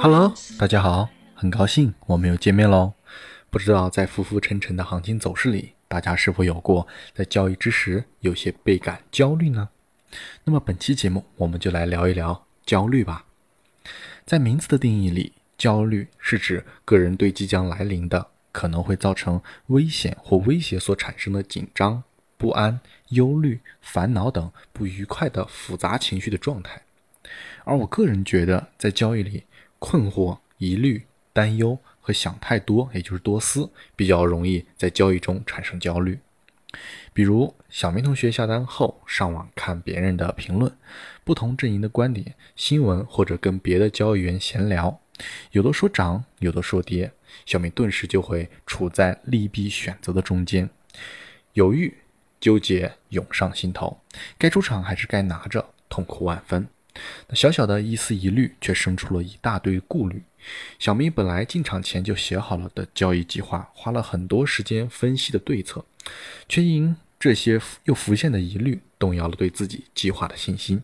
hello 大家好很高兴我们又见面喽。不知道在浮浮沉沉的行情走势里大家是否有过在交易之时有些倍感焦虑呢？那么本期节目我们就来聊一聊焦虑吧。在名词的定义里焦虑是指个人对即将来临的可能会造成危险或威胁所产生的紧张。不安、忧虑、烦恼等不愉快的复杂情绪的状态。而我个人觉得，在交易里，困惑、疑虑、担忧和想太多，也就是多思，比较容易在交易中产生焦虑。比如，小明同学下单后上网看别人的评论，不同阵营的观点、新闻，或者跟别的交易员闲聊，有的说涨，有的说跌，小明顿时就会处在利弊选择的中间，犹豫、纠结涌上心头，该出场还是该拿着，痛苦万分。那小小的一丝疑虑，却生出了一大堆顾虑。小明本来进场前就写好了的交易计划，花了很多时间分析的对策，却因这些又浮现的疑虑，动摇了对自己计划的信心。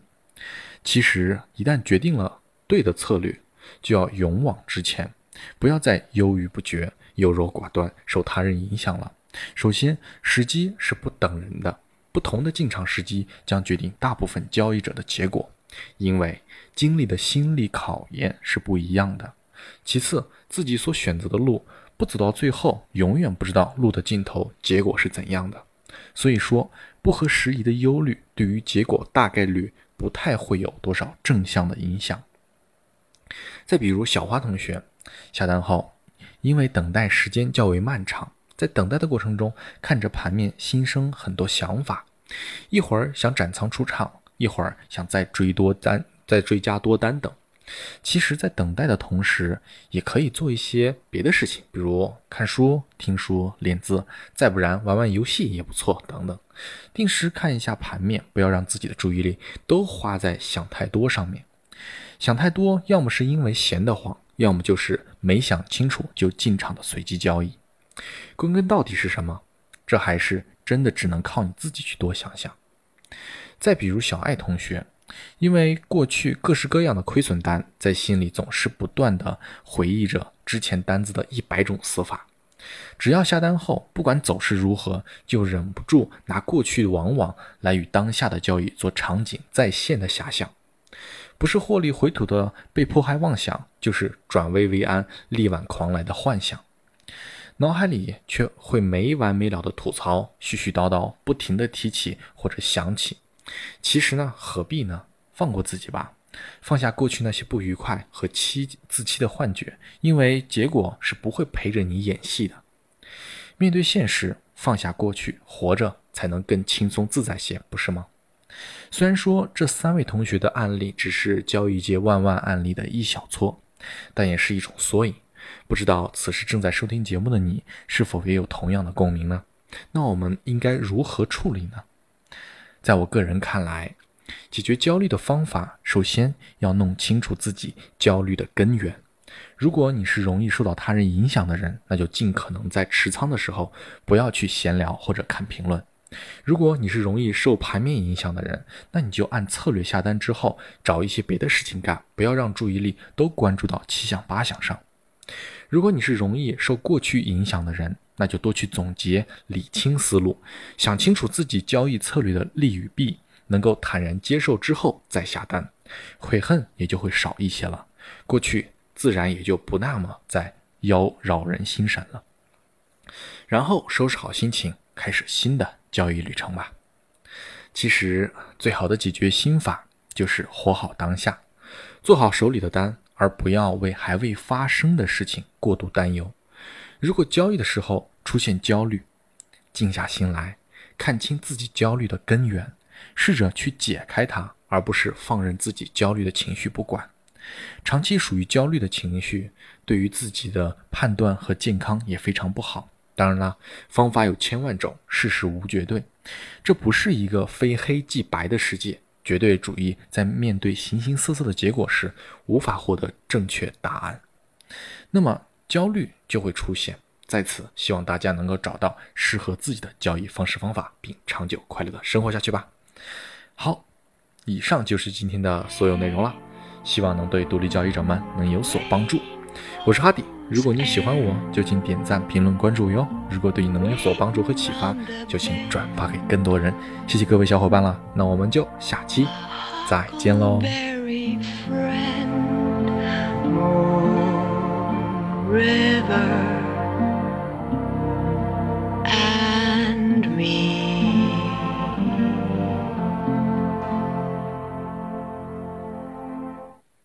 其实，一旦决定了对的策略，就要勇往直前，不要再犹豫不决、优柔寡断、受他人影响了。首先，时机是不等人的，不同的进场时机将决定大部分交易者的结果。因为经历的心理考验是不一样的。其次，自己所选择的路不走到最后，永远不知道路的尽头结果是怎样的。所以说，不合时宜的忧虑对于结果大概率不太会有多少正向的影响。再比如小花同学下单后，因为等待时间较为漫长，在等待的过程中，看着盘面心生很多想法，一会儿想斩仓出场。一会儿想再追多单，再追加多单等。其实，在等待的同时，也可以做一些别的事情，比如看书、听书、练字，再不然玩玩游戏也不错。等等，定时看一下盘面，不要让自己的注意力都花在想太多上面。想太多，要么是因为闲得慌，要么就是没想清楚就进场的随机交易。归根到底是什么？这还是真的只能靠你自己去多想想。再比如小爱同学，因为过去各式各样的亏损单，在心里总是不断的回忆着之前单子的一百种死法。只要下单后，不管走势如何，就忍不住拿过去往往来与当下的交易做场景再现的遐想，不是获利回吐的被迫害妄想，就是转危为安、力挽狂澜的幻想。脑海里却会没完没了的吐槽，絮絮叨叨，不停的提起或者想起。其实呢，何必呢？放过自己吧，放下过去那些不愉快和欺自欺的幻觉，因为结果是不会陪着你演戏的。面对现实，放下过去，活着才能更轻松自在些，不是吗？虽然说这三位同学的案例只是交易界万万案例的一小撮，但也是一种缩影。不知道此时正在收听节目的你，是否也有同样的共鸣呢？那我们应该如何处理呢？在我个人看来，解决焦虑的方法，首先要弄清楚自己焦虑的根源。如果你是容易受到他人影响的人，那就尽可能在持仓的时候不要去闲聊或者看评论。如果你是容易受盘面影响的人，那你就按策略下单之后，找一些别的事情干，不要让注意力都关注到七想八想上。如果你是容易受过去影响的人，那就多去总结、理清思路，想清楚自己交易策略的利与弊，能够坦然接受之后再下单，悔恨也就会少一些了。过去自然也就不那么在妖扰人心神了。然后收拾好心情，开始新的交易旅程吧。其实最好的解决心法就是活好当下，做好手里的单，而不要为还未发生的事情过度担忧。如果交易的时候出现焦虑，静下心来看清自己焦虑的根源，试着去解开它，而不是放任自己焦虑的情绪不管。长期属于焦虑的情绪，对于自己的判断和健康也非常不好。当然啦，方法有千万种，事实无绝对，这不是一个非黑即白的世界。绝对主义在面对形形色色的结果时，无法获得正确答案。那么。焦虑就会出现，在此希望大家能够找到适合自己的交易方式方法，并长久快乐的生活下去吧。好，以上就是今天的所有内容了。希望能对独立交易者们能有所帮助。我是哈迪，如果你喜欢我，就请点赞、评论、关注哟。如果对你能有所帮助和启发，就请转发给更多人。谢谢各位小伙伴了，那我们就下期再见喽。River.